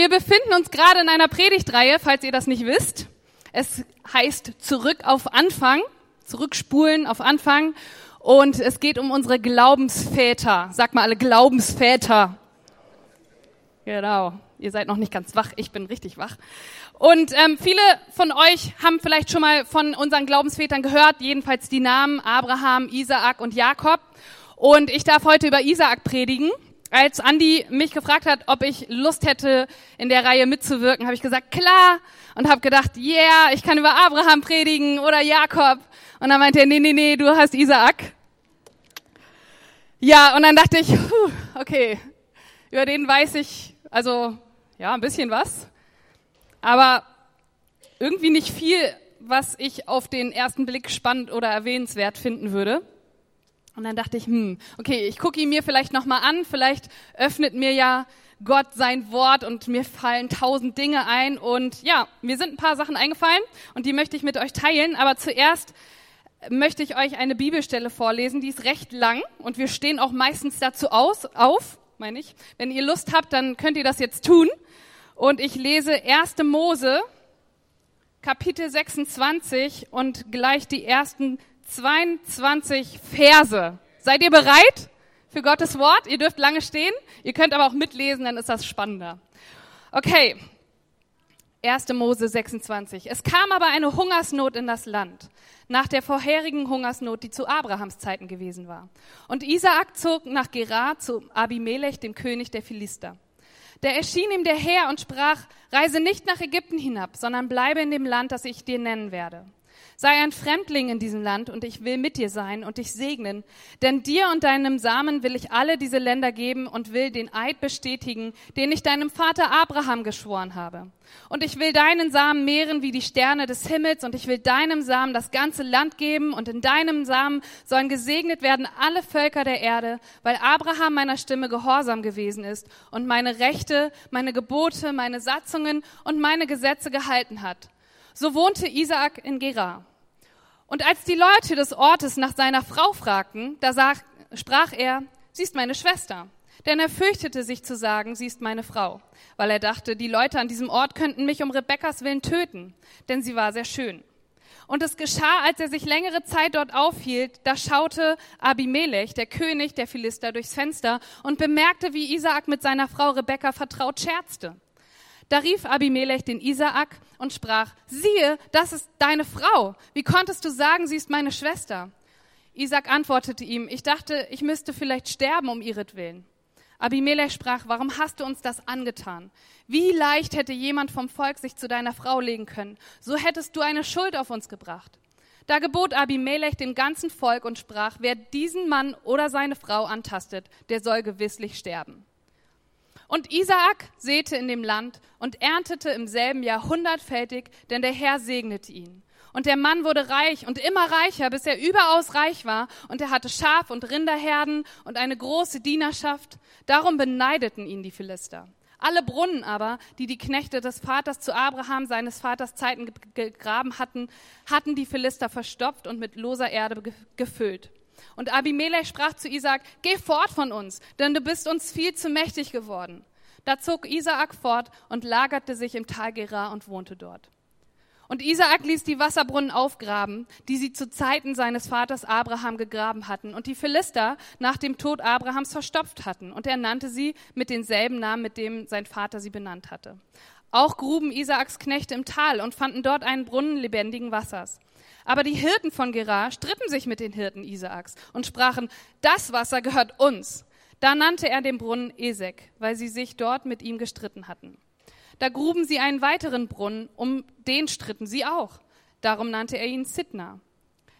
wir befinden uns gerade in einer Predigtreihe, falls ihr das nicht wisst. Es heißt Zurück auf Anfang, zurückspulen auf Anfang. Und es geht um unsere Glaubensväter. Sag mal alle Glaubensväter. Genau. Ihr seid noch nicht ganz wach. Ich bin richtig wach. Und ähm, viele von euch haben vielleicht schon mal von unseren Glaubensvätern gehört. Jedenfalls die Namen Abraham, Isaak und Jakob. Und ich darf heute über Isaak predigen. Als Andi mich gefragt hat, ob ich Lust hätte, in der Reihe mitzuwirken, habe ich gesagt, klar. Und habe gedacht, yeah, ich kann über Abraham predigen oder Jakob. Und dann meinte er, nee, nee, nee, du hast Isaak. Ja, und dann dachte ich, okay, über den weiß ich, also ja, ein bisschen was. Aber irgendwie nicht viel, was ich auf den ersten Blick spannend oder erwähnenswert finden würde. Und dann dachte ich, hm, okay, ich gucke ihn mir vielleicht nochmal an, vielleicht öffnet mir ja Gott sein Wort und mir fallen tausend Dinge ein. Und ja, mir sind ein paar Sachen eingefallen und die möchte ich mit euch teilen. Aber zuerst möchte ich euch eine Bibelstelle vorlesen, die ist recht lang und wir stehen auch meistens dazu aus, auf, meine ich. Wenn ihr Lust habt, dann könnt ihr das jetzt tun. Und ich lese 1. Mose, Kapitel 26 und gleich die ersten 22 Verse. Seid ihr bereit für Gottes Wort? Ihr dürft lange stehen. Ihr könnt aber auch mitlesen, dann ist das spannender. Okay. 1. Mose 26. Es kam aber eine Hungersnot in das Land, nach der vorherigen Hungersnot, die zu Abrahams Zeiten gewesen war. Und Isaak zog nach Gerar zu Abimelech, dem König der Philister. Da erschien ihm der Herr und sprach, reise nicht nach Ägypten hinab, sondern bleibe in dem Land, das ich dir nennen werde. Sei ein Fremdling in diesem Land und ich will mit dir sein und dich segnen. Denn dir und deinem Samen will ich alle diese Länder geben und will den Eid bestätigen, den ich deinem Vater Abraham geschworen habe. Und ich will deinen Samen mehren wie die Sterne des Himmels und ich will deinem Samen das ganze Land geben und in deinem Samen sollen gesegnet werden alle Völker der Erde, weil Abraham meiner Stimme gehorsam gewesen ist und meine Rechte, meine Gebote, meine Satzungen und meine Gesetze gehalten hat. So wohnte Isaak in Gerar. Und als die Leute des Ortes nach seiner Frau fragten, da sag, sprach er, sie ist meine Schwester. Denn er fürchtete sich zu sagen, sie ist meine Frau, weil er dachte, die Leute an diesem Ort könnten mich um Rebekkas Willen töten, denn sie war sehr schön. Und es geschah, als er sich längere Zeit dort aufhielt, da schaute Abimelech, der König der Philister, durchs Fenster und bemerkte, wie Isaak mit seiner Frau Rebekka vertraut scherzte. Da rief Abimelech den Isaak und sprach, siehe, das ist deine Frau. Wie konntest du sagen, sie ist meine Schwester? Isaak antwortete ihm, ich dachte, ich müsste vielleicht sterben um ihretwillen. Abimelech sprach, warum hast du uns das angetan? Wie leicht hätte jemand vom Volk sich zu deiner Frau legen können? So hättest du eine Schuld auf uns gebracht. Da gebot Abimelech dem ganzen Volk und sprach, wer diesen Mann oder seine Frau antastet, der soll gewisslich sterben. Und Isaak säte in dem Land und erntete im selben Jahr hundertfältig, denn der Herr segnete ihn. Und der Mann wurde reich und immer reicher, bis er überaus reich war, und er hatte Schaf- und Rinderherden und eine große Dienerschaft. Darum beneideten ihn die Philister. Alle Brunnen aber, die die Knechte des Vaters zu Abraham, seines Vaters Zeiten gegraben hatten, hatten die Philister verstopft und mit loser Erde gefüllt. Und Abimelech sprach zu Isaak, geh fort von uns, denn du bist uns viel zu mächtig geworden. Da zog Isaak fort und lagerte sich im Tal Gerar und wohnte dort. Und Isaak ließ die Wasserbrunnen aufgraben, die sie zu Zeiten seines Vaters Abraham gegraben hatten und die Philister nach dem Tod Abrahams verstopft hatten. Und er nannte sie mit denselben Namen, mit dem sein Vater sie benannt hatte. Auch gruben Isaaks Knechte im Tal und fanden dort einen Brunnen lebendigen Wassers. Aber die Hirten von Gerar stritten sich mit den Hirten Isaaks und sprachen, das Wasser gehört uns. Da nannte er den Brunnen Esek, weil sie sich dort mit ihm gestritten hatten. Da gruben sie einen weiteren Brunnen, um den stritten sie auch. Darum nannte er ihn Sidna.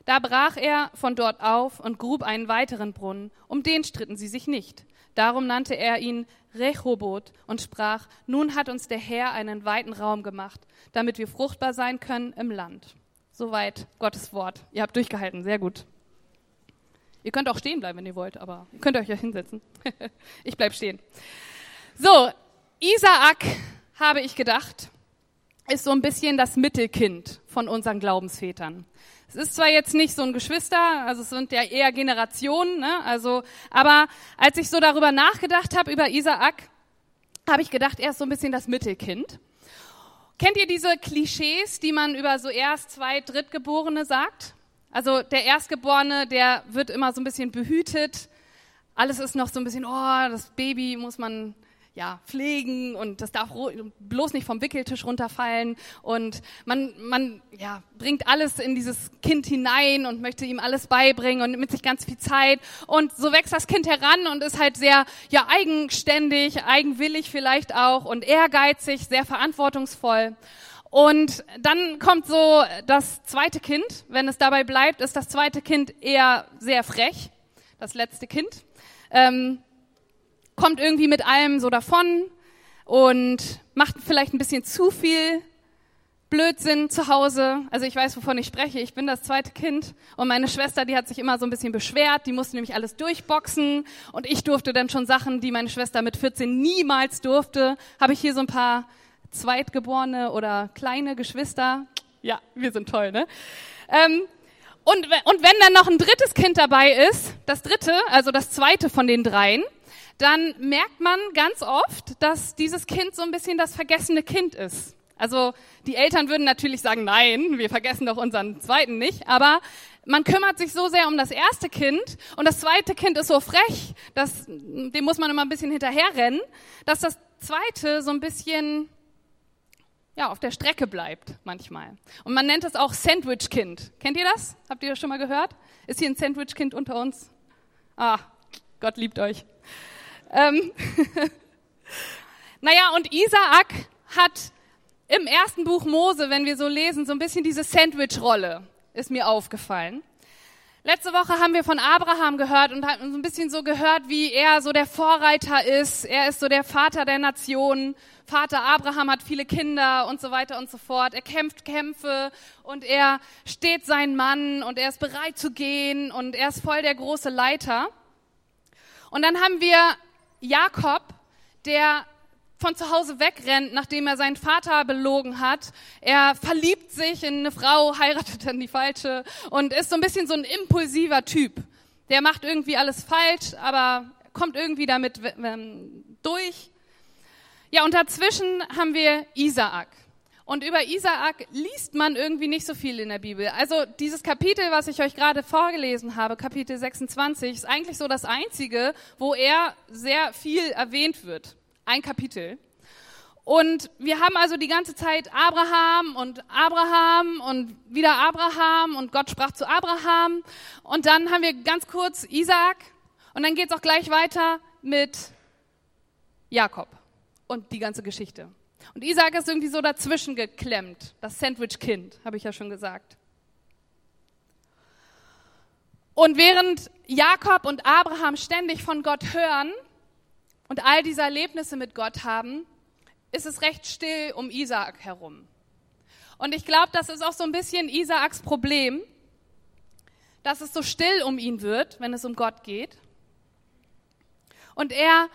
Da brach er von dort auf und grub einen weiteren Brunnen, um den stritten sie sich nicht. Darum nannte er ihn Rechobot und sprach, nun hat uns der Herr einen weiten Raum gemacht, damit wir fruchtbar sein können im Land. Soweit Gottes Wort. Ihr habt durchgehalten, sehr gut. Ihr könnt auch stehen bleiben, wenn ihr wollt, aber ihr könnt euch ja hinsetzen. ich bleib stehen. So, Isaak, habe ich gedacht, ist so ein bisschen das Mittelkind von unseren Glaubensvätern. Es ist zwar jetzt nicht so ein Geschwister, also es sind ja eher Generationen, ne? also, aber als ich so darüber nachgedacht habe über Isaak, habe ich gedacht, er ist so ein bisschen das Mittelkind. Kennt ihr diese Klischees, die man über so Erst-, Zweit-, Drittgeborene sagt? Also der Erstgeborene, der wird immer so ein bisschen behütet. Alles ist noch so ein bisschen, oh, das Baby muss man ja, pflegen und das darf bloß nicht vom Wickeltisch runterfallen und man, man ja, bringt alles in dieses Kind hinein und möchte ihm alles beibringen und nimmt sich ganz viel Zeit und so wächst das Kind heran und ist halt sehr ja, eigenständig, eigenwillig vielleicht auch und ehrgeizig, sehr verantwortungsvoll. Und dann kommt so das zweite Kind, wenn es dabei bleibt, ist das zweite Kind eher sehr frech, das letzte Kind. Ähm, kommt irgendwie mit allem so davon und macht vielleicht ein bisschen zu viel Blödsinn zu Hause. Also ich weiß, wovon ich spreche. Ich bin das zweite Kind und meine Schwester, die hat sich immer so ein bisschen beschwert. Die musste nämlich alles durchboxen und ich durfte dann schon Sachen, die meine Schwester mit 14 niemals durfte. Habe ich hier so ein paar Zweitgeborene oder kleine Geschwister. Ja, wir sind toll, ne? Ähm, und, und wenn dann noch ein drittes Kind dabei ist, das dritte, also das zweite von den dreien, dann merkt man ganz oft, dass dieses Kind so ein bisschen das vergessene Kind ist. Also die Eltern würden natürlich sagen, nein, wir vergessen doch unseren zweiten nicht, aber man kümmert sich so sehr um das erste Kind und das zweite Kind ist so frech, dass, dem muss man immer ein bisschen hinterherrennen, dass das zweite so ein bisschen ja, auf der Strecke bleibt manchmal. Und man nennt es auch Sandwich-Kind. Kennt ihr das? Habt ihr das schon mal gehört? Ist hier ein Sandwich-Kind unter uns? Ah, Gott liebt euch. Ähm naja, und Isaak hat im ersten Buch Mose, wenn wir so lesen, so ein bisschen diese Sandwich-Rolle, ist mir aufgefallen. Letzte Woche haben wir von Abraham gehört und haben so ein bisschen so gehört, wie er so der Vorreiter ist. Er ist so der Vater der Nation. Vater Abraham hat viele Kinder und so weiter und so fort. Er kämpft Kämpfe und er steht sein Mann und er ist bereit zu gehen und er ist voll der große Leiter. Und dann haben wir Jakob, der von zu Hause wegrennt, nachdem er seinen Vater belogen hat. Er verliebt sich in eine Frau, heiratet dann die falsche und ist so ein bisschen so ein impulsiver Typ. Der macht irgendwie alles falsch, aber kommt irgendwie damit ähm, durch. Ja, und dazwischen haben wir Isaak. Und über Isaak liest man irgendwie nicht so viel in der Bibel. Also dieses Kapitel, was ich euch gerade vorgelesen habe, Kapitel 26, ist eigentlich so das einzige, wo er sehr viel erwähnt wird. Ein Kapitel. Und wir haben also die ganze Zeit Abraham und Abraham und wieder Abraham und Gott sprach zu Abraham. Und dann haben wir ganz kurz Isaak und dann geht es auch gleich weiter mit Jakob und die ganze Geschichte. Und Isaac ist irgendwie so dazwischen geklemmt. Das Sandwich-Kind, habe ich ja schon gesagt. Und während Jakob und Abraham ständig von Gott hören und all diese Erlebnisse mit Gott haben, ist es recht still um Isaak herum. Und ich glaube, das ist auch so ein bisschen Isaaks Problem, dass es so still um ihn wird, wenn es um Gott geht. Und er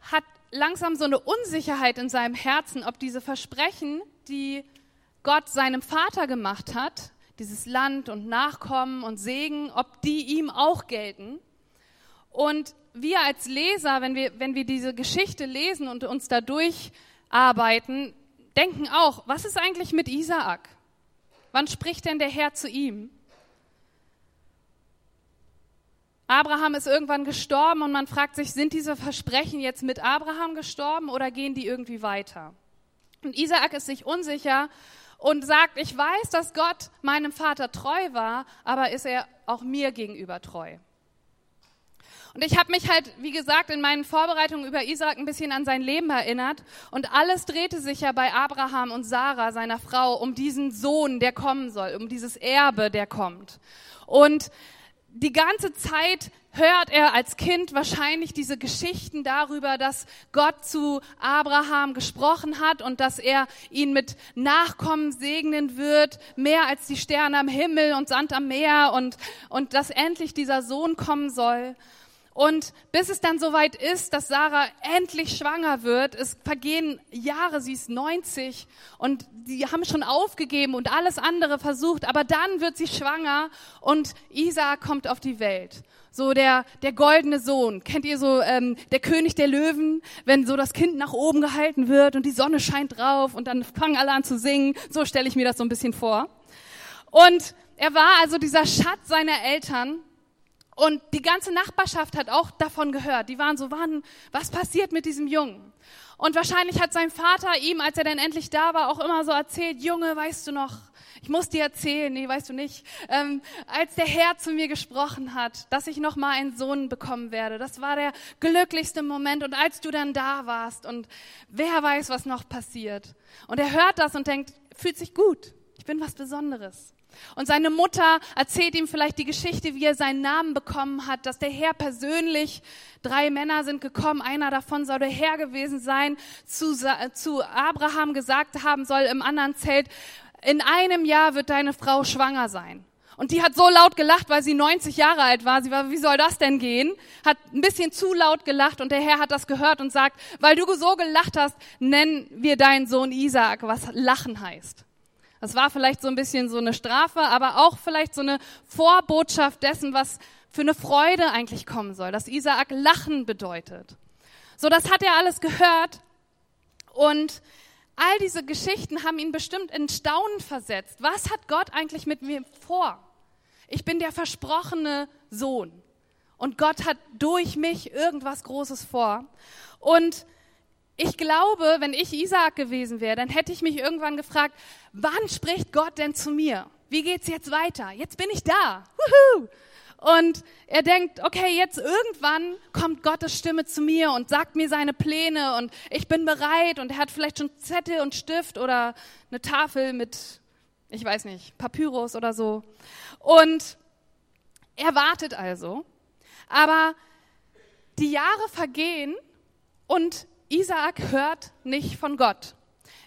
hat langsam so eine Unsicherheit in seinem Herzen, ob diese Versprechen, die Gott seinem Vater gemacht hat, dieses Land und Nachkommen und Segen, ob die ihm auch gelten. Und wir als Leser, wenn wir, wenn wir diese Geschichte lesen und uns da durcharbeiten, denken auch, was ist eigentlich mit Isaak? Wann spricht denn der Herr zu ihm? Abraham ist irgendwann gestorben und man fragt sich, sind diese Versprechen jetzt mit Abraham gestorben oder gehen die irgendwie weiter? Und Isaak ist sich unsicher und sagt, ich weiß, dass Gott meinem Vater treu war, aber ist er auch mir gegenüber treu? Und ich habe mich halt, wie gesagt, in meinen Vorbereitungen über Isaak ein bisschen an sein Leben erinnert. Und alles drehte sich ja bei Abraham und Sarah, seiner Frau, um diesen Sohn, der kommen soll, um dieses Erbe, der kommt. Und die ganze Zeit hört er als Kind wahrscheinlich diese Geschichten darüber, dass Gott zu Abraham gesprochen hat und dass er ihn mit Nachkommen segnen wird, mehr als die Sterne am Himmel und Sand am Meer und, und dass endlich dieser Sohn kommen soll. Und bis es dann soweit ist, dass Sarah endlich schwanger wird, es vergehen Jahre, sie ist 90 und die haben schon aufgegeben und alles andere versucht, aber dann wird sie schwanger und Isaac kommt auf die Welt. So der, der goldene Sohn. Kennt ihr so ähm, der König der Löwen, wenn so das Kind nach oben gehalten wird und die Sonne scheint drauf und dann fangen alle an zu singen. So stelle ich mir das so ein bisschen vor. Und er war also dieser Schatz seiner Eltern und die ganze Nachbarschaft hat auch davon gehört. Die waren so, wann, was passiert mit diesem Jungen? Und wahrscheinlich hat sein Vater ihm, als er dann endlich da war, auch immer so erzählt, Junge, weißt du noch, ich muss dir erzählen, nee, weißt du nicht, ähm, als der Herr zu mir gesprochen hat, dass ich noch mal einen Sohn bekommen werde. Das war der glücklichste Moment und als du dann da warst und wer weiß, was noch passiert. Und er hört das und denkt, fühlt sich gut. Ich bin was Besonderes. Und seine Mutter erzählt ihm vielleicht die Geschichte, wie er seinen Namen bekommen hat, dass der Herr persönlich, drei Männer sind gekommen, einer davon soll der Herr gewesen sein, zu, zu Abraham gesagt haben soll im anderen Zelt, in einem Jahr wird deine Frau schwanger sein. Und die hat so laut gelacht, weil sie 90 Jahre alt war. Sie war, wie soll das denn gehen? Hat ein bisschen zu laut gelacht und der Herr hat das gehört und sagt, weil du so gelacht hast, nennen wir deinen Sohn Isaac, was Lachen heißt. Das war vielleicht so ein bisschen so eine Strafe, aber auch vielleicht so eine Vorbotschaft dessen, was für eine Freude eigentlich kommen soll, dass Isaak Lachen bedeutet. So, das hat er alles gehört und all diese Geschichten haben ihn bestimmt in Staunen versetzt. Was hat Gott eigentlich mit mir vor? Ich bin der versprochene Sohn und Gott hat durch mich irgendwas Großes vor. Und ich glaube, wenn ich Isaak gewesen wäre, dann hätte ich mich irgendwann gefragt, wann spricht Gott denn zu mir? Wie geht's jetzt weiter? Jetzt bin ich da. Wuhu! Und er denkt, okay, jetzt irgendwann kommt Gottes Stimme zu mir und sagt mir seine Pläne und ich bin bereit und er hat vielleicht schon Zettel und Stift oder eine Tafel mit, ich weiß nicht, Papyrus oder so. Und er wartet also. Aber die Jahre vergehen und Isaak hört nicht von Gott.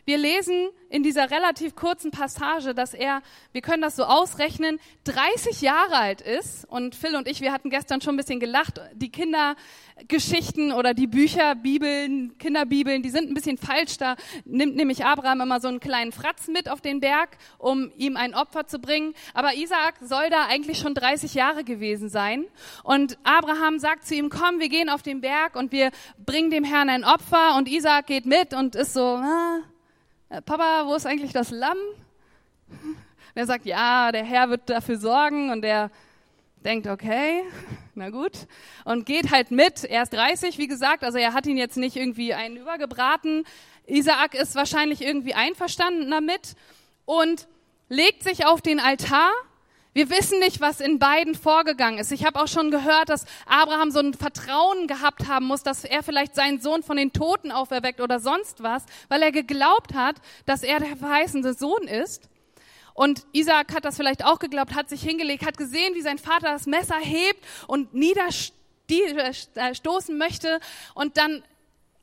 Wir lesen in dieser relativ kurzen Passage, dass er, wir können das so ausrechnen, 30 Jahre alt ist. Und Phil und ich, wir hatten gestern schon ein bisschen gelacht. Die Kindergeschichten oder die Bücher, Bibeln, Kinderbibeln, die sind ein bisschen falsch. Da nimmt nämlich Abraham immer so einen kleinen Fratz mit auf den Berg, um ihm ein Opfer zu bringen. Aber Isaac soll da eigentlich schon 30 Jahre gewesen sein. Und Abraham sagt zu ihm, komm, wir gehen auf den Berg und wir bringen dem Herrn ein Opfer. Und Isaac geht mit und ist so, ah, Papa, wo ist eigentlich das Lamm? Und er sagt, ja, der Herr wird dafür sorgen und er denkt, okay, na gut, und geht halt mit. Er ist 30, wie gesagt, also er hat ihn jetzt nicht irgendwie einen übergebraten. Isaak ist wahrscheinlich irgendwie einverstanden damit und legt sich auf den Altar wir wissen nicht, was in beiden vorgegangen ist. Ich habe auch schon gehört, dass Abraham so ein Vertrauen gehabt haben muss, dass er vielleicht seinen Sohn von den Toten auferweckt oder sonst was, weil er geglaubt hat, dass er der verheißende Sohn ist. Und Isaac hat das vielleicht auch geglaubt, hat sich hingelegt, hat gesehen, wie sein Vater das Messer hebt und niederstoßen möchte. Und dann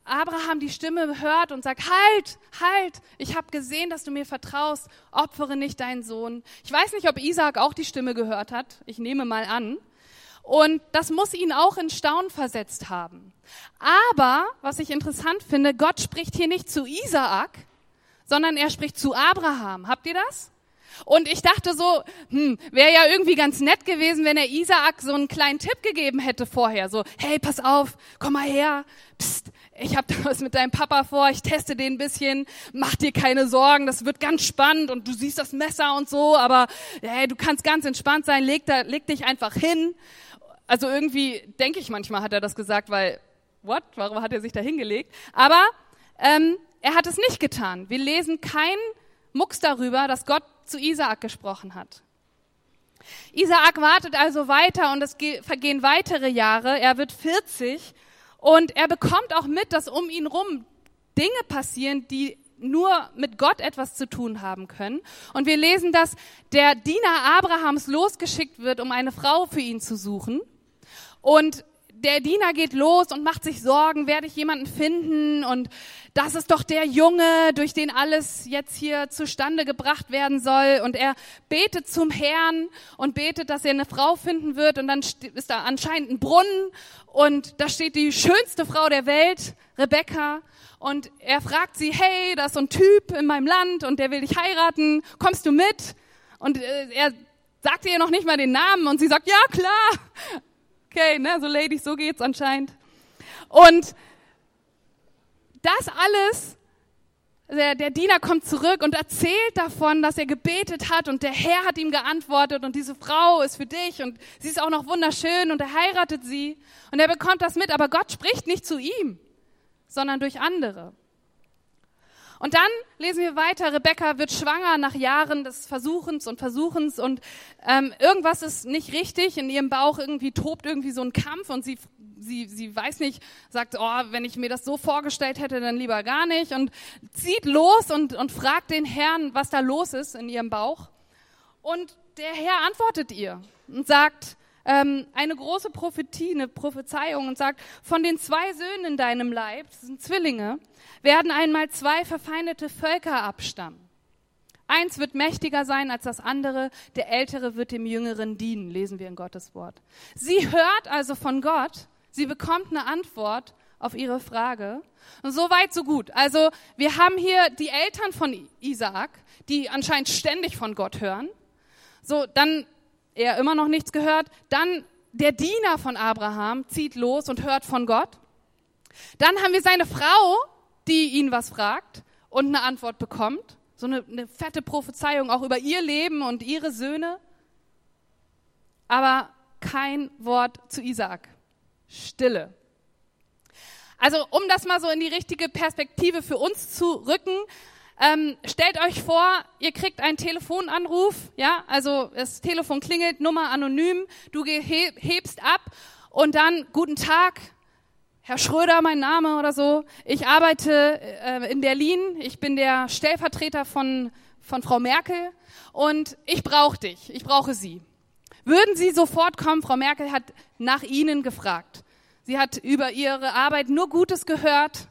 Abraham die Stimme hört und sagt, halt, halt, ich habe gesehen, dass du mir vertraust, opfere nicht deinen Sohn. Ich weiß nicht, ob Isaac auch die Stimme gehört hat, ich nehme mal an. Und das muss ihn auch in Staunen versetzt haben. Aber, was ich interessant finde, Gott spricht hier nicht zu Isaak, sondern er spricht zu Abraham. Habt ihr das? Und ich dachte so, hm, wäre ja irgendwie ganz nett gewesen, wenn er Isaak so einen kleinen Tipp gegeben hätte vorher. So, hey, pass auf, komm mal her, Psst, ich habe da was mit deinem Papa vor, ich teste den ein bisschen, mach dir keine Sorgen, das wird ganz spannend und du siehst das Messer und so, aber hey, du kannst ganz entspannt sein, leg, da, leg dich einfach hin. Also irgendwie denke ich manchmal, hat er das gesagt, weil, what, warum hat er sich da hingelegt? Aber ähm, er hat es nicht getan. Wir lesen keinen Mucks darüber, dass Gott zu Isaak gesprochen hat. Isaak wartet also weiter und es vergehen weitere Jahre. Er wird 40 und er bekommt auch mit, dass um ihn rum Dinge passieren, die nur mit Gott etwas zu tun haben können. Und wir lesen, dass der Diener Abrahams losgeschickt wird, um eine Frau für ihn zu suchen. Und der Diener geht los und macht sich Sorgen, werde ich jemanden finden und das ist doch der Junge, durch den alles jetzt hier zustande gebracht werden soll. Und er betet zum Herrn und betet, dass er eine Frau finden wird. Und dann ist da anscheinend ein Brunnen und da steht die schönste Frau der Welt, Rebecca. Und er fragt sie, hey, da ist so ein Typ in meinem Land und der will dich heiraten, kommst du mit? Und äh, er sagt ihr noch nicht mal den Namen und sie sagt, ja klar. Okay, ne, so Ladies, so geht's anscheinend. Und das alles, der, der Diener kommt zurück und erzählt davon, dass er gebetet hat und der Herr hat ihm geantwortet und diese Frau ist für dich und sie ist auch noch wunderschön und er heiratet sie und er bekommt das mit, aber Gott spricht nicht zu ihm, sondern durch andere. Und dann lesen wir weiter, Rebecca wird schwanger nach Jahren des Versuchens und Versuchens und ähm, irgendwas ist nicht richtig, in ihrem Bauch irgendwie tobt irgendwie so ein Kampf und sie, sie, sie weiß nicht, sagt, oh, wenn ich mir das so vorgestellt hätte, dann lieber gar nicht und zieht los und, und fragt den Herrn, was da los ist in ihrem Bauch. Und der Herr antwortet ihr und sagt, ähm, eine große Prophetie, eine Prophezeiung und sagt, von den zwei Söhnen in deinem Leib, das sind Zwillinge, werden einmal zwei verfeindete Völker abstammen. Eins wird mächtiger sein als das andere, der Ältere wird dem Jüngeren dienen, lesen wir in Gottes Wort. Sie hört also von Gott, sie bekommt eine Antwort auf ihre Frage. Und so weit, so gut. Also wir haben hier die Eltern von Isaak, die anscheinend ständig von Gott hören. So, dann er immer noch nichts gehört. Dann der Diener von Abraham zieht los und hört von Gott. Dann haben wir seine Frau, die ihn was fragt und eine Antwort bekommt. So eine, eine fette Prophezeiung auch über ihr Leben und ihre Söhne. Aber kein Wort zu Isaak. Stille. Also um das mal so in die richtige Perspektive für uns zu rücken, ähm, stellt euch vor, ihr kriegt einen Telefonanruf, ja, also das Telefon klingelt, Nummer anonym, du hebst ab und dann guten Tag, Herr Schröder, mein Name oder so. Ich arbeite äh, in Berlin, ich bin der Stellvertreter von von Frau Merkel und ich brauche dich, ich brauche Sie. Würden Sie sofort kommen? Frau Merkel hat nach Ihnen gefragt. Sie hat über Ihre Arbeit nur Gutes gehört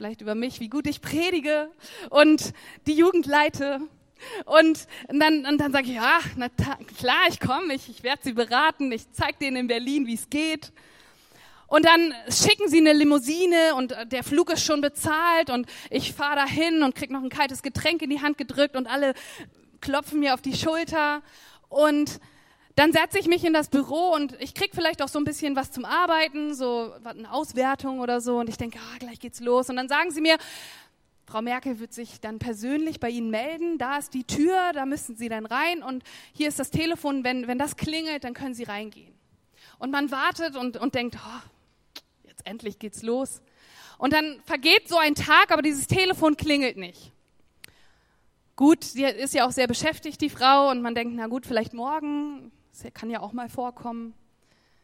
vielleicht über mich, wie gut ich predige und die Jugend leite. Und dann, und dann sage ich, ja, na klar, ich komme, ich, ich werde sie beraten, ich zeige denen in Berlin, wie es geht. Und dann schicken sie eine Limousine und der Flug ist schon bezahlt und ich fahre dahin und krieg noch ein kaltes Getränk in die Hand gedrückt und alle klopfen mir auf die Schulter und dann setze ich mich in das Büro und ich krieg vielleicht auch so ein bisschen was zum Arbeiten, so eine Auswertung oder so. Und ich denke, ah, gleich geht's los. Und dann sagen sie mir, Frau Merkel wird sich dann persönlich bei Ihnen melden, da ist die Tür, da müssen Sie dann rein. Und hier ist das Telefon, wenn, wenn das klingelt, dann können Sie reingehen. Und man wartet und, und denkt, oh, jetzt endlich geht's los. Und dann vergeht so ein Tag, aber dieses Telefon klingelt nicht. Gut, sie ist ja auch sehr beschäftigt, die Frau, und man denkt, na gut, vielleicht morgen, das kann ja auch mal vorkommen.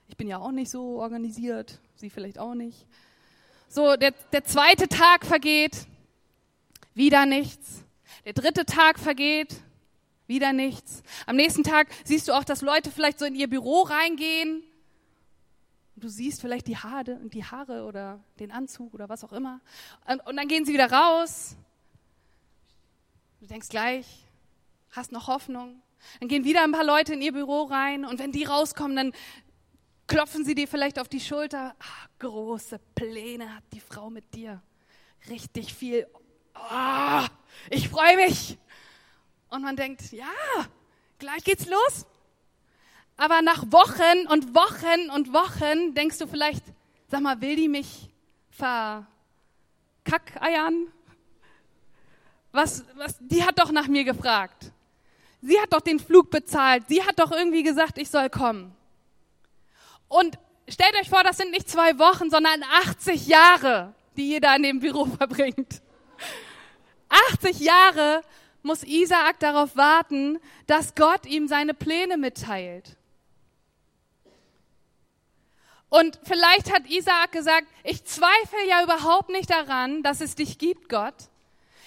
Ich bin ja auch nicht so organisiert, Sie vielleicht auch nicht. So, der, der zweite Tag vergeht, wieder nichts. Der dritte Tag vergeht, wieder nichts. Am nächsten Tag siehst du auch, dass Leute vielleicht so in ihr Büro reingehen. Du siehst vielleicht die Haare, die Haare oder den Anzug oder was auch immer. Und, und dann gehen sie wieder raus. Du denkst gleich, hast noch Hoffnung. Dann gehen wieder ein paar Leute in ihr Büro rein und wenn die rauskommen, dann klopfen sie dir vielleicht auf die Schulter. Ah, große Pläne hat die Frau mit dir. Richtig viel. Oh, ich freue mich. Und man denkt, ja, gleich geht's los. Aber nach Wochen und Wochen und Wochen denkst du vielleicht, sag mal, will die mich verkackeiern? Was, was, die hat doch nach mir gefragt. Sie hat doch den Flug bezahlt. Sie hat doch irgendwie gesagt, ich soll kommen. Und stellt euch vor, das sind nicht zwei Wochen, sondern 80 Jahre, die ihr da in dem Büro verbringt. 80 Jahre muss Isaak darauf warten, dass Gott ihm seine Pläne mitteilt. Und vielleicht hat Isaak gesagt, ich zweifle ja überhaupt nicht daran, dass es dich gibt, Gott.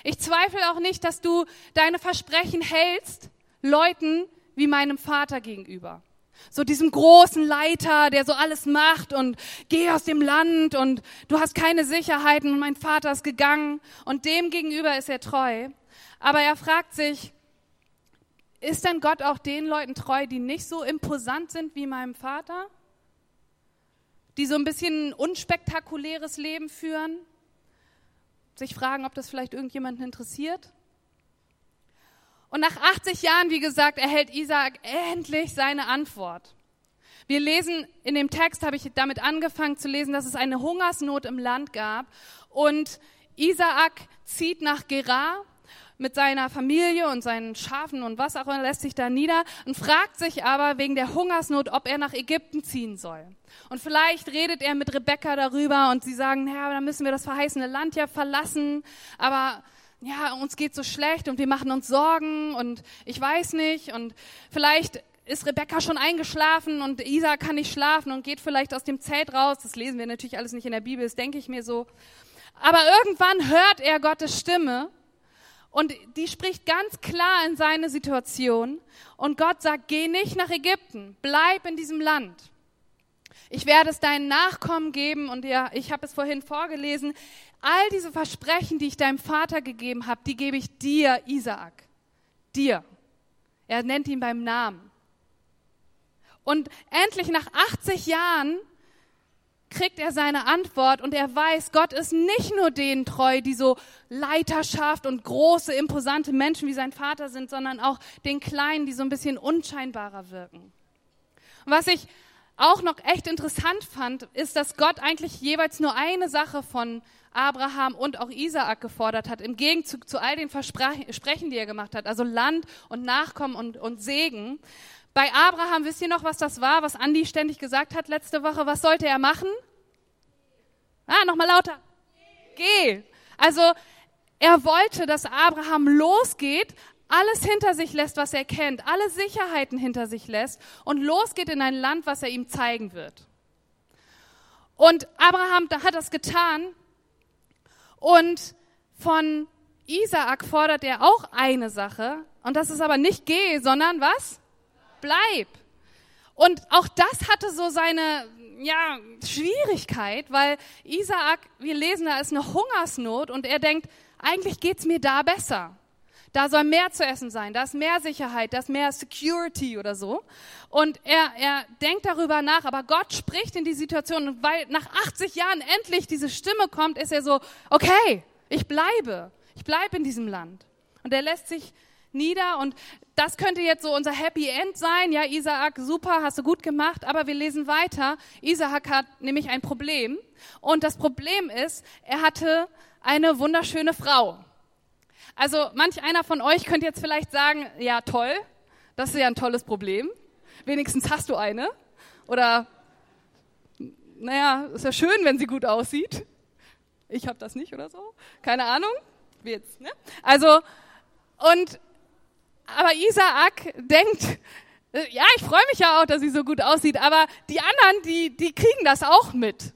Ich zweifle auch nicht, dass du deine Versprechen hältst. Leuten wie meinem Vater gegenüber. So diesem großen Leiter, der so alles macht und geh aus dem Land und du hast keine Sicherheiten und mein Vater ist gegangen und dem gegenüber ist er treu. Aber er fragt sich, ist denn Gott auch den Leuten treu, die nicht so imposant sind wie meinem Vater? Die so ein bisschen ein unspektakuläres Leben führen? Sich fragen, ob das vielleicht irgendjemanden interessiert? Und nach 80 Jahren, wie gesagt, erhält Isaac endlich seine Antwort. Wir lesen in dem Text, habe ich damit angefangen zu lesen, dass es eine Hungersnot im Land gab. Und Isaak zieht nach Gerar mit seiner Familie und seinen Schafen und was auch immer, lässt sich da nieder und fragt sich aber wegen der Hungersnot, ob er nach Ägypten ziehen soll. Und vielleicht redet er mit Rebekka darüber und sie sagen, ja, dann müssen wir das verheißene Land ja verlassen, aber ja, uns geht so schlecht und wir machen uns Sorgen und ich weiß nicht und vielleicht ist Rebekka schon eingeschlafen und Isa kann nicht schlafen und geht vielleicht aus dem Zelt raus. Das lesen wir natürlich alles nicht in der Bibel, das denke ich mir so. Aber irgendwann hört er Gottes Stimme und die spricht ganz klar in seine Situation. Und Gott sagt, geh nicht nach Ägypten, bleib in diesem Land. Ich werde es deinen Nachkommen geben und ja, ich habe es vorhin vorgelesen. All diese Versprechen, die ich deinem Vater gegeben habe, die gebe ich dir, Isaak. Dir. Er nennt ihn beim Namen. Und endlich nach 80 Jahren kriegt er seine Antwort und er weiß, Gott ist nicht nur denen treu, die so Leiterschaft und große, imposante Menschen wie sein Vater sind, sondern auch den Kleinen, die so ein bisschen unscheinbarer wirken. Was ich auch noch echt interessant fand, ist, dass Gott eigentlich jeweils nur eine Sache von Abraham und auch Isaak gefordert hat, im Gegenzug zu all den Versprechen, die er gemacht hat, also Land und Nachkommen und, und Segen. Bei Abraham, wisst ihr noch, was das war, was Andi ständig gesagt hat letzte Woche? Was sollte er machen? Ah, nochmal lauter. Geh. Also, er wollte, dass Abraham losgeht, alles hinter sich lässt, was er kennt, alle Sicherheiten hinter sich lässt und losgeht in ein Land, was er ihm zeigen wird. Und Abraham hat das getan und von Isaak fordert er auch eine Sache und das ist aber nicht geh, sondern was? Bleib. Und auch das hatte so seine ja, Schwierigkeit, weil Isaak, wir lesen, da ist eine Hungersnot und er denkt, eigentlich geht's mir da besser. Da soll mehr zu essen sein, da ist mehr Sicherheit, da ist mehr Security oder so. Und er, er denkt darüber nach, aber Gott spricht in die Situation und weil nach 80 Jahren endlich diese Stimme kommt, ist er so, okay, ich bleibe, ich bleibe in diesem Land. Und er lässt sich nieder und das könnte jetzt so unser Happy End sein. Ja, Isaak, super, hast du gut gemacht, aber wir lesen weiter. Isaak hat nämlich ein Problem und das Problem ist, er hatte eine wunderschöne Frau. Also manch einer von euch könnte jetzt vielleicht sagen, ja toll, das ist ja ein tolles Problem. Wenigstens hast du eine. Oder, naja, ist ja schön, wenn sie gut aussieht. Ich habe das nicht oder so. Keine Ahnung. Wie jetzt, ne? Also, und, aber Isaak denkt, äh, ja, ich freue mich ja auch, dass sie so gut aussieht, aber die anderen, die, die kriegen das auch mit.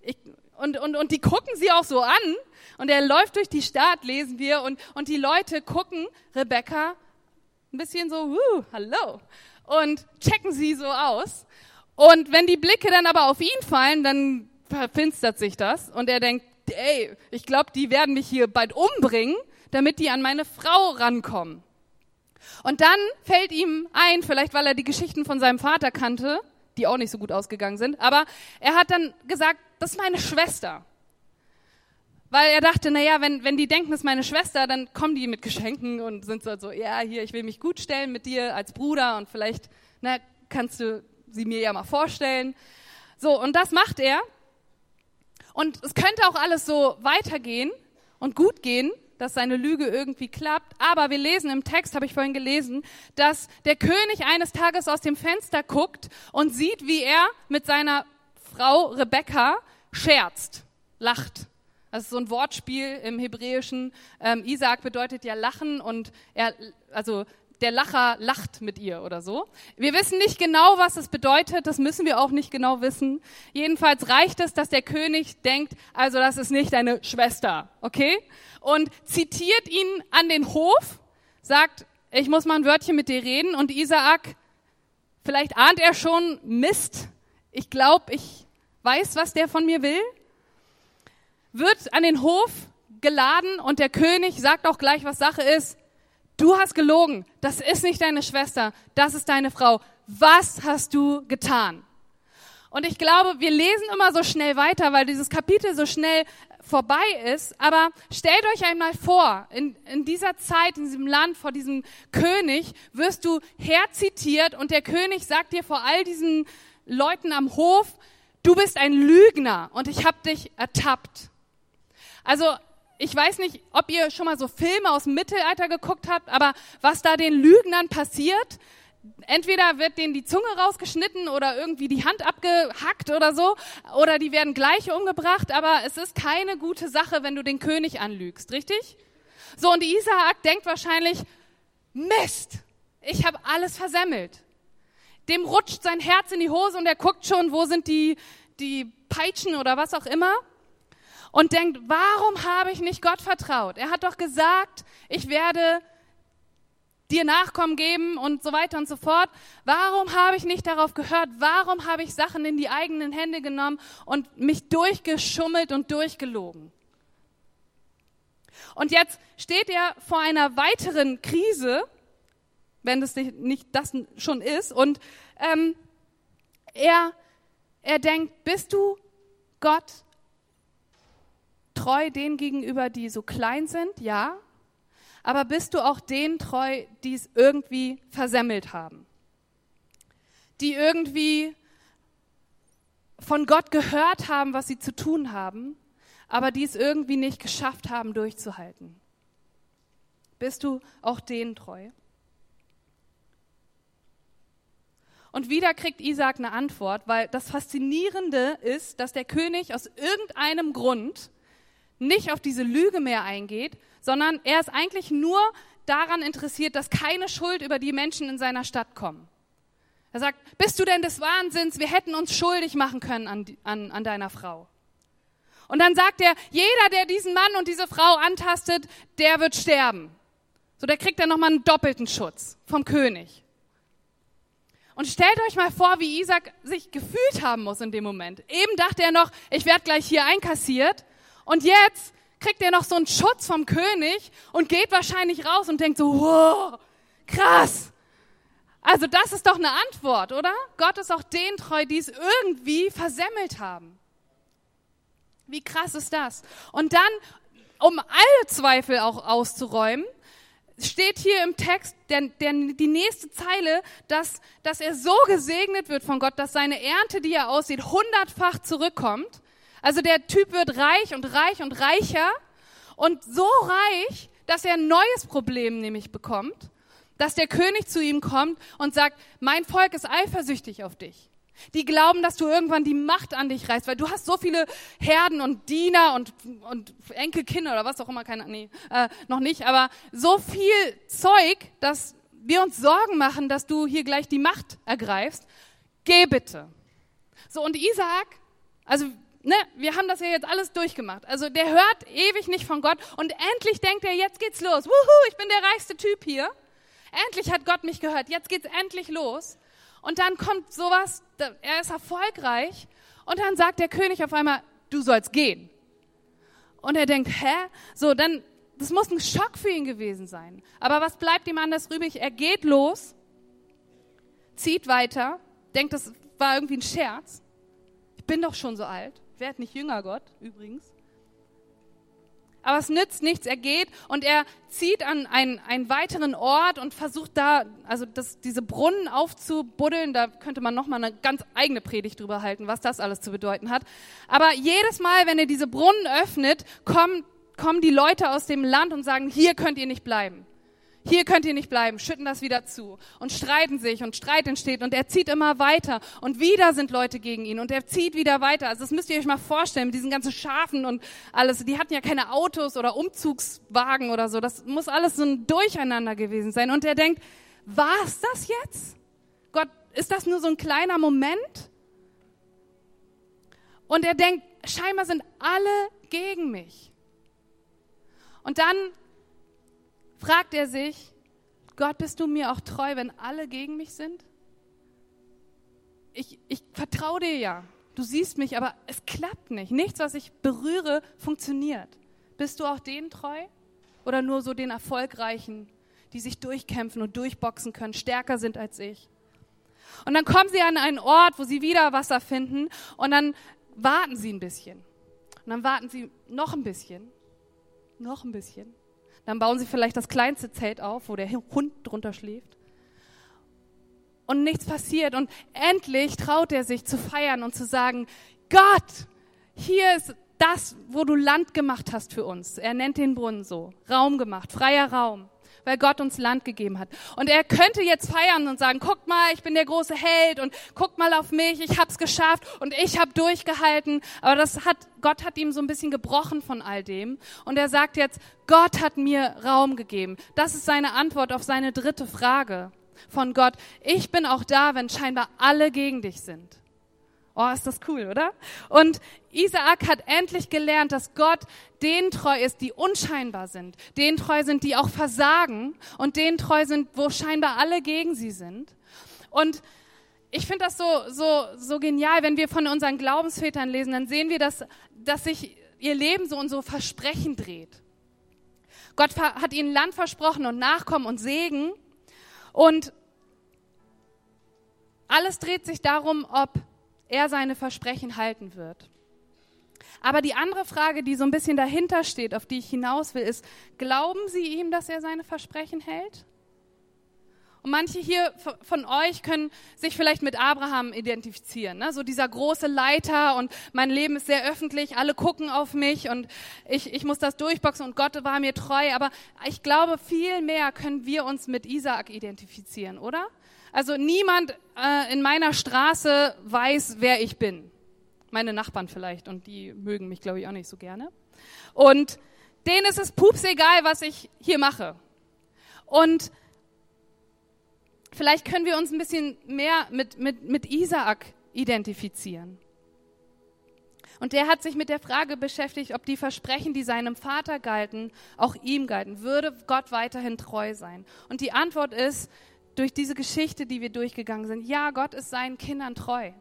Ich, und, und, und die gucken sie auch so an und er läuft durch die Stadt, lesen wir, und, und die Leute gucken Rebecca ein bisschen so, uh, hallo, und checken sie so aus. Und wenn die Blicke dann aber auf ihn fallen, dann verfinstert sich das und er denkt, ey, ich glaube, die werden mich hier bald umbringen, damit die an meine Frau rankommen. Und dann fällt ihm ein, vielleicht weil er die Geschichten von seinem Vater kannte, die auch nicht so gut ausgegangen sind, aber er hat dann gesagt, das ist meine Schwester. Weil er dachte, naja, wenn, wenn die denken, das ist meine Schwester, dann kommen die mit Geschenken und sind so, so, ja, hier, ich will mich gut stellen mit dir als Bruder und vielleicht, na, kannst du sie mir ja mal vorstellen. So, und das macht er. Und es könnte auch alles so weitergehen und gut gehen, dass seine Lüge irgendwie klappt. Aber wir lesen im Text, habe ich vorhin gelesen, dass der König eines Tages aus dem Fenster guckt und sieht, wie er mit seiner Frau Rebekka scherzt, lacht. Das ist so ein Wortspiel im Hebräischen. Ähm, Isaac bedeutet ja lachen und er, also der Lacher lacht mit ihr oder so. Wir wissen nicht genau, was es bedeutet, das müssen wir auch nicht genau wissen. Jedenfalls reicht es, dass der König denkt, also das ist nicht deine Schwester, okay? Und zitiert ihn an den Hof, sagt, ich muss mal ein Wörtchen mit dir reden und Isaak Vielleicht ahnt er schon, Mist, ich glaube, ich weiß, was der von mir will. Wird an den Hof geladen und der König sagt auch gleich, was Sache ist. Du hast gelogen, das ist nicht deine Schwester, das ist deine Frau. Was hast du getan? Und ich glaube, wir lesen immer so schnell weiter, weil dieses Kapitel so schnell vorbei ist. Aber stellt euch einmal vor, in, in dieser Zeit, in diesem Land, vor diesem König, wirst du herzitiert und der König sagt dir vor all diesen Leuten am Hof, du bist ein Lügner und ich habe dich ertappt. Also ich weiß nicht, ob ihr schon mal so Filme aus dem Mittelalter geguckt habt, aber was da den Lügnern passiert, entweder wird denen die Zunge rausgeschnitten oder irgendwie die Hand abgehackt oder so, oder die werden gleich umgebracht, aber es ist keine gute Sache, wenn du den König anlügst, richtig? So, und Isaak denkt wahrscheinlich, Mist, ich habe alles versemmelt. Dem rutscht sein Herz in die Hose und er guckt schon, wo sind die, die Peitschen oder was auch immer. Und denkt, warum habe ich nicht Gott vertraut? Er hat doch gesagt, ich werde dir Nachkommen geben und so weiter und so fort. Warum habe ich nicht darauf gehört? Warum habe ich Sachen in die eigenen Hände genommen und mich durchgeschummelt und durchgelogen? Und jetzt steht er vor einer weiteren Krise, wenn das nicht das schon ist, und ähm, er, er denkt, bist du Gott treu denen gegenüber, die so klein sind? Ja aber bist du auch denen treu, die es irgendwie versemmelt haben? Die irgendwie von Gott gehört haben, was sie zu tun haben, aber die es irgendwie nicht geschafft haben, durchzuhalten? Bist du auch denen treu? Und wieder kriegt Isaac eine Antwort, weil das Faszinierende ist, dass der König aus irgendeinem Grund nicht auf diese Lüge mehr eingeht, sondern er ist eigentlich nur daran interessiert, dass keine Schuld über die Menschen in seiner Stadt kommen. Er sagt, bist du denn des Wahnsinns? Wir hätten uns schuldig machen können an, an, an deiner Frau. Und dann sagt er, jeder, der diesen Mann und diese Frau antastet, der wird sterben. So, der kriegt dann nochmal einen doppelten Schutz vom König. Und stellt euch mal vor, wie Isaac sich gefühlt haben muss in dem Moment. Eben dachte er noch, ich werde gleich hier einkassiert. Und jetzt kriegt er noch so einen Schutz vom König und geht wahrscheinlich raus und denkt so, wow, krass. Also das ist doch eine Antwort, oder? Gott ist auch denen treu, die es irgendwie versemmelt haben. Wie krass ist das? Und dann, um alle Zweifel auch auszuräumen, steht hier im Text der, der, die nächste Zeile, dass, dass er so gesegnet wird von Gott, dass seine Ernte, die er aussieht, hundertfach zurückkommt. Also der Typ wird reich und reich und reicher und so reich, dass er ein neues Problem nämlich bekommt, dass der König zu ihm kommt und sagt, mein Volk ist eifersüchtig auf dich. Die glauben, dass du irgendwann die Macht an dich reißt, weil du hast so viele Herden und Diener und, und Enkelkinder oder was auch immer, keine, nee, äh, noch nicht, aber so viel Zeug, dass wir uns Sorgen machen, dass du hier gleich die Macht ergreifst. Geh bitte. So, und Isaac, also ne, wir haben das ja jetzt alles durchgemacht. Also der hört ewig nicht von Gott und endlich denkt er, jetzt geht's los. Wuhu, ich bin der reichste Typ hier. Endlich hat Gott mich gehört. Jetzt geht's endlich los. Und dann kommt sowas, er ist erfolgreich und dann sagt der König auf einmal, du sollst gehen. Und er denkt, hä? So, dann, das muss ein Schock für ihn gewesen sein. Aber was bleibt ihm anders übrig? Er geht los, zieht weiter, denkt, das war irgendwie ein Scherz. Ich bin doch schon so alt. Werd nicht jünger, Gott, übrigens. Aber es nützt nichts. Er geht und er zieht an einen, einen weiteren Ort und versucht da, also das, diese Brunnen aufzubuddeln. Da könnte man nochmal eine ganz eigene Predigt drüber halten, was das alles zu bedeuten hat. Aber jedes Mal, wenn er diese Brunnen öffnet, kommen, kommen die Leute aus dem Land und sagen, hier könnt ihr nicht bleiben hier könnt ihr nicht bleiben, schütten das wieder zu und streiten sich und Streit entsteht und er zieht immer weiter und wieder sind Leute gegen ihn und er zieht wieder weiter. Also das müsst ihr euch mal vorstellen mit diesen ganzen Schafen und alles. Die hatten ja keine Autos oder Umzugswagen oder so. Das muss alles so ein Durcheinander gewesen sein. Und er denkt, war's das jetzt? Gott, ist das nur so ein kleiner Moment? Und er denkt, scheinbar sind alle gegen mich. Und dann fragt er sich, Gott, bist du mir auch treu, wenn alle gegen mich sind? ich, ich vertraue dir ja. Du siehst mich, aber es klappt nicht. Nichts, was ich berühre, funktioniert. Bist du auch denen treu? Oder nur so den Erfolgreichen, die sich durchkämpfen und durchboxen können, stärker sind als ich? Und dann kommen sie an einen Ort, wo sie wieder Wasser finden und dann warten sie ein bisschen. Und dann warten sie noch ein bisschen, noch ein bisschen. Dann bauen sie vielleicht das kleinste Zelt auf, wo der Hund drunter schläft. Und nichts passiert. Und endlich traut er sich zu feiern und zu sagen, Gott, hier ist das, wo du Land gemacht hast für uns. Er nennt den Brunnen so. Raum gemacht, freier Raum weil Gott uns Land gegeben hat. Und er könnte jetzt feiern und sagen, guck mal, ich bin der große Held und guck mal auf mich, ich hab's geschafft und ich hab durchgehalten. Aber das hat, Gott hat ihm so ein bisschen gebrochen von all dem. Und er sagt jetzt, Gott hat mir Raum gegeben. Das ist seine Antwort auf seine dritte Frage von Gott. Ich bin auch da, wenn scheinbar alle gegen dich sind. Oh, ist das cool, oder? Und Isaak hat endlich gelernt, dass Gott denen treu ist, die unscheinbar sind, denen treu sind, die auch versagen und denen treu sind, wo scheinbar alle gegen sie sind. Und ich finde das so, so, so genial, wenn wir von unseren Glaubensvätern lesen, dann sehen wir, dass, dass sich ihr Leben so und so Versprechen dreht. Gott hat ihnen Land versprochen und Nachkommen und Segen. Und alles dreht sich darum, ob er seine Versprechen halten wird. Aber die andere Frage, die so ein bisschen dahinter steht, auf die ich hinaus will, ist, glauben Sie ihm, dass er seine Versprechen hält? Und manche hier von euch können sich vielleicht mit Abraham identifizieren, ne? so dieser große Leiter und mein Leben ist sehr öffentlich, alle gucken auf mich und ich, ich muss das durchboxen und Gott war mir treu. Aber ich glaube, viel mehr können wir uns mit Isaak identifizieren, oder? Also niemand äh, in meiner Straße weiß, wer ich bin. Meine Nachbarn vielleicht und die mögen mich, glaube ich, auch nicht so gerne. Und denen ist es pups egal, was ich hier mache. Und vielleicht können wir uns ein bisschen mehr mit, mit, mit Isaak identifizieren. Und der hat sich mit der Frage beschäftigt, ob die Versprechen, die seinem Vater galten, auch ihm galten. Würde Gott weiterhin treu sein? Und die Antwort ist, durch diese Geschichte, die wir durchgegangen sind, ja, Gott ist seinen Kindern treu.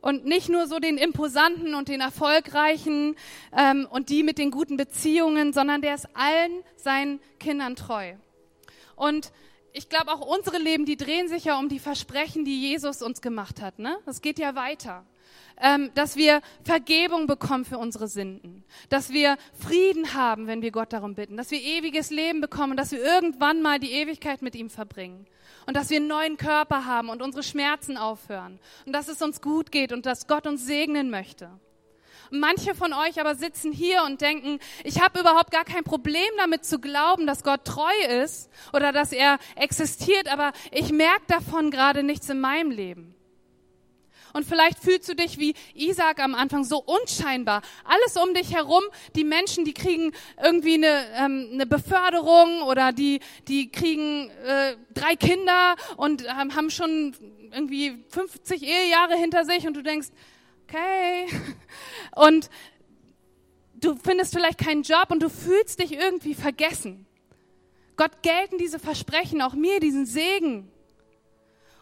Und nicht nur so den Imposanten und den Erfolgreichen ähm, und die mit den guten Beziehungen, sondern der ist allen seinen Kindern treu. Und ich glaube auch unsere Leben, die drehen sich ja um die Versprechen, die Jesus uns gemacht hat. Ne? Geht ja weiter ähm, dass wir Vergebung bekommen für unsere Sünden, dass wir Frieden haben, wenn wir Gott darum bitten, dass wir ewiges Leben bekommen, dass wir irgendwann mal die Ewigkeit mit ihm verbringen. Und dass wir einen neuen Körper haben und unsere Schmerzen aufhören. Und dass es uns gut geht und dass Gott uns segnen möchte. Manche von euch aber sitzen hier und denken, ich habe überhaupt gar kein Problem damit zu glauben, dass Gott treu ist oder dass er existiert, aber ich merke davon gerade nichts in meinem Leben. Und vielleicht fühlst du dich wie Isaac am Anfang so unscheinbar. Alles um dich herum, die Menschen, die kriegen irgendwie eine, ähm, eine Beförderung oder die, die kriegen äh, drei Kinder und ähm, haben schon irgendwie 50 Ehejahre hinter sich und du denkst, okay. Und du findest vielleicht keinen Job und du fühlst dich irgendwie vergessen. Gott gelten diese Versprechen, auch mir diesen Segen.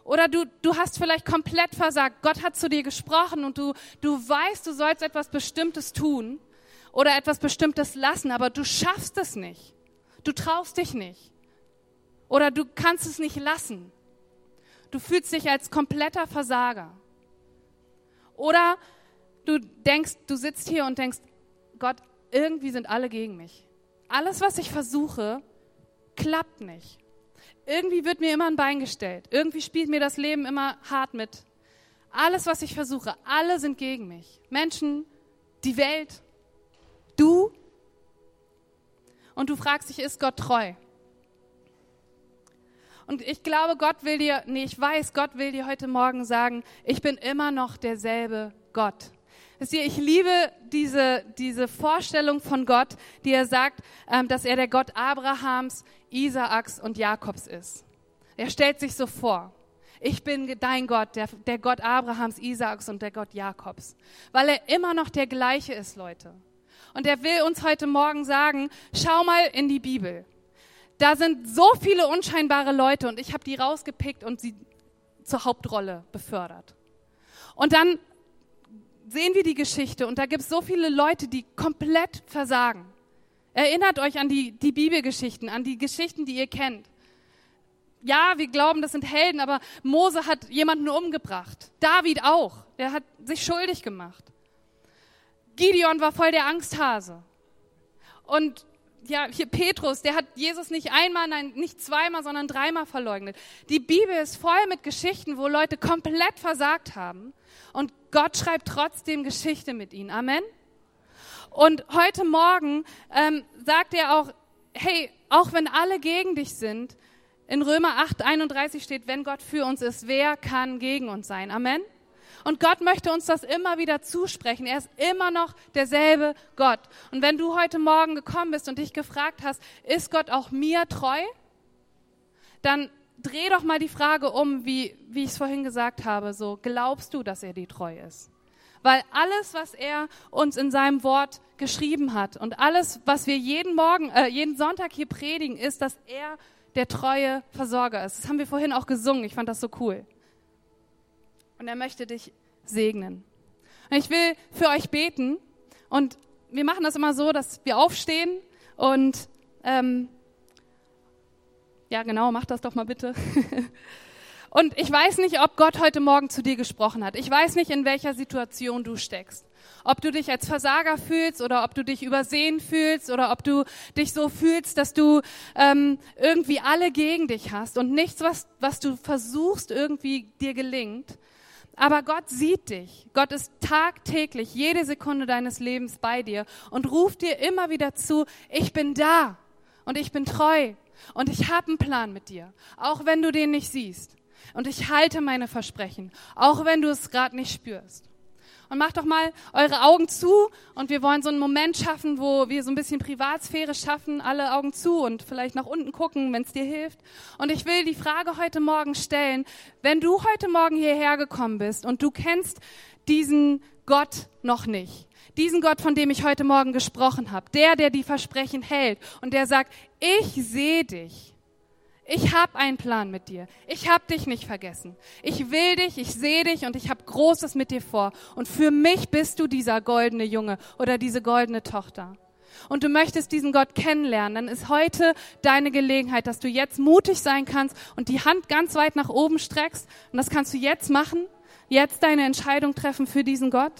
Oder du, du hast vielleicht komplett versagt. Gott hat zu dir gesprochen und du, du weißt, du sollst etwas Bestimmtes tun oder etwas Bestimmtes lassen, aber du schaffst es nicht. Du traust dich nicht. Oder du kannst es nicht lassen. Du fühlst dich als kompletter Versager. Oder du denkst, du sitzt hier und denkst, Gott, irgendwie sind alle gegen mich. Alles, was ich versuche, klappt nicht. Irgendwie wird mir immer ein Bein gestellt. Irgendwie spielt mir das Leben immer hart mit. Alles, was ich versuche, alle sind gegen mich. Menschen, die Welt, du. Und du fragst dich, ist Gott treu? Und ich glaube, Gott will dir, nee, ich weiß, Gott will dir heute Morgen sagen, ich bin immer noch derselbe Gott. Wisst ihr, ich liebe diese, diese Vorstellung von Gott, die er sagt, ähm, dass er der Gott Abrahams, Isaaks und Jakobs ist. Er stellt sich so vor. Ich bin dein Gott, der, der Gott Abrahams, Isaaks und der Gott Jakobs. Weil er immer noch der gleiche ist, Leute. Und er will uns heute Morgen sagen, schau mal in die Bibel. Da sind so viele unscheinbare Leute und ich habe die rausgepickt und sie zur Hauptrolle befördert. Und dann sehen wir die Geschichte und da gibt es so viele Leute, die komplett versagen. Erinnert euch an die, die Bibelgeschichten, an die Geschichten, die ihr kennt. Ja, wir glauben, das sind Helden, aber Mose hat jemanden umgebracht. David auch. Der hat sich schuldig gemacht. Gideon war voll der Angsthase. Und ja, hier Petrus, der hat Jesus nicht einmal, nein, nicht zweimal, sondern dreimal verleugnet. Die Bibel ist voll mit Geschichten, wo Leute komplett versagt haben. Und Gott schreibt trotzdem Geschichte mit ihnen. Amen. Und heute Morgen ähm, sagt er auch, hey, auch wenn alle gegen dich sind, in Römer 8, 31 steht, wenn Gott für uns ist, wer kann gegen uns sein? Amen. Und Gott möchte uns das immer wieder zusprechen. Er ist immer noch derselbe Gott. Und wenn du heute Morgen gekommen bist und dich gefragt hast, ist Gott auch mir treu? Dann dreh doch mal die Frage um, wie, wie ich es vorhin gesagt habe. So, glaubst du, dass er dir treu ist? Weil alles, was er uns in seinem Wort geschrieben hat und alles, was wir jeden Morgen, äh, jeden Sonntag hier predigen, ist, dass er der treue Versorger ist. Das haben wir vorhin auch gesungen. Ich fand das so cool. Und er möchte dich segnen. Und ich will für euch beten. Und wir machen das immer so, dass wir aufstehen und ähm, ja, genau, mach das doch mal bitte. Und ich weiß nicht, ob Gott heute Morgen zu dir gesprochen hat. Ich weiß nicht, in welcher Situation du steckst. Ob du dich als Versager fühlst oder ob du dich übersehen fühlst oder ob du dich so fühlst, dass du ähm, irgendwie alle gegen dich hast und nichts, was, was du versuchst, irgendwie dir gelingt. Aber Gott sieht dich. Gott ist tagtäglich, jede Sekunde deines Lebens bei dir und ruft dir immer wieder zu, ich bin da und ich bin treu und ich habe einen Plan mit dir, auch wenn du den nicht siehst. Und ich halte meine Versprechen, auch wenn du es gerade nicht spürst. Und macht doch mal eure Augen zu und wir wollen so einen Moment schaffen, wo wir so ein bisschen Privatsphäre schaffen, alle Augen zu und vielleicht nach unten gucken, wenn es dir hilft. Und ich will die Frage heute Morgen stellen, wenn du heute Morgen hierher gekommen bist und du kennst diesen Gott noch nicht, diesen Gott, von dem ich heute Morgen gesprochen habe, der, der die Versprechen hält und der sagt, ich sehe dich. Ich habe einen Plan mit dir. Ich habe dich nicht vergessen. Ich will dich, ich sehe dich und ich habe Großes mit dir vor. Und für mich bist du dieser goldene Junge oder diese goldene Tochter. Und du möchtest diesen Gott kennenlernen, dann ist heute deine Gelegenheit, dass du jetzt mutig sein kannst und die Hand ganz weit nach oben streckst. Und das kannst du jetzt machen. Jetzt deine Entscheidung treffen für diesen Gott.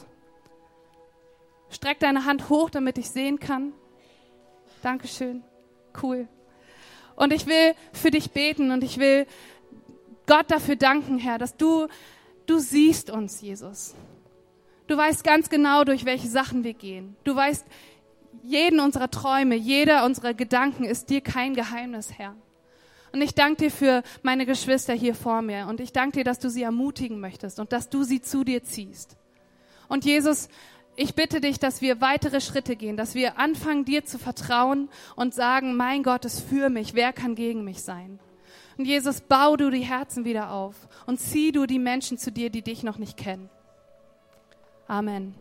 Streck deine Hand hoch, damit ich sehen kann. Dankeschön. Cool. Und ich will für dich beten und ich will Gott dafür danken, Herr, dass du, du siehst uns, Jesus. Du weißt ganz genau, durch welche Sachen wir gehen. Du weißt jeden unserer Träume, jeder unserer Gedanken ist dir kein Geheimnis, Herr. Und ich danke dir für meine Geschwister hier vor mir. Und ich danke dir, dass du sie ermutigen möchtest und dass du sie zu dir ziehst. Und Jesus, ich bitte dich, dass wir weitere Schritte gehen, dass wir anfangen, dir zu vertrauen und sagen, mein Gott ist für mich, wer kann gegen mich sein? Und Jesus, bau du die Herzen wieder auf und zieh du die Menschen zu dir, die dich noch nicht kennen. Amen.